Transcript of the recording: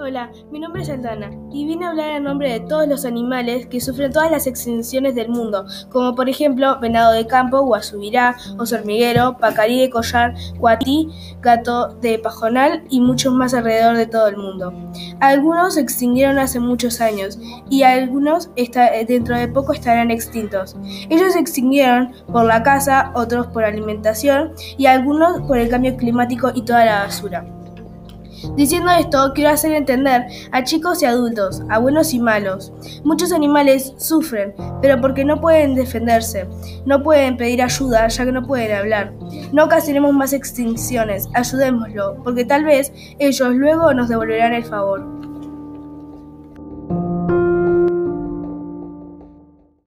Hola, mi nombre es Aldana y vine a hablar en nombre de todos los animales que sufren todas las extinciones del mundo, como por ejemplo venado de campo, guasubirá, oso hormiguero, pacarí de collar, cuatí, gato de pajonal y muchos más alrededor de todo el mundo. Algunos se extinguieron hace muchos años y algunos dentro de poco estarán extintos. Ellos se extinguieron por la caza, otros por alimentación y algunos por el cambio climático y toda la basura. Diciendo esto, quiero hacer entender a chicos y adultos, a buenos y malos. Muchos animales sufren, pero porque no pueden defenderse, no pueden pedir ayuda ya que no pueden hablar. No ocasionemos más extinciones, ayudémoslo, porque tal vez ellos luego nos devolverán el favor.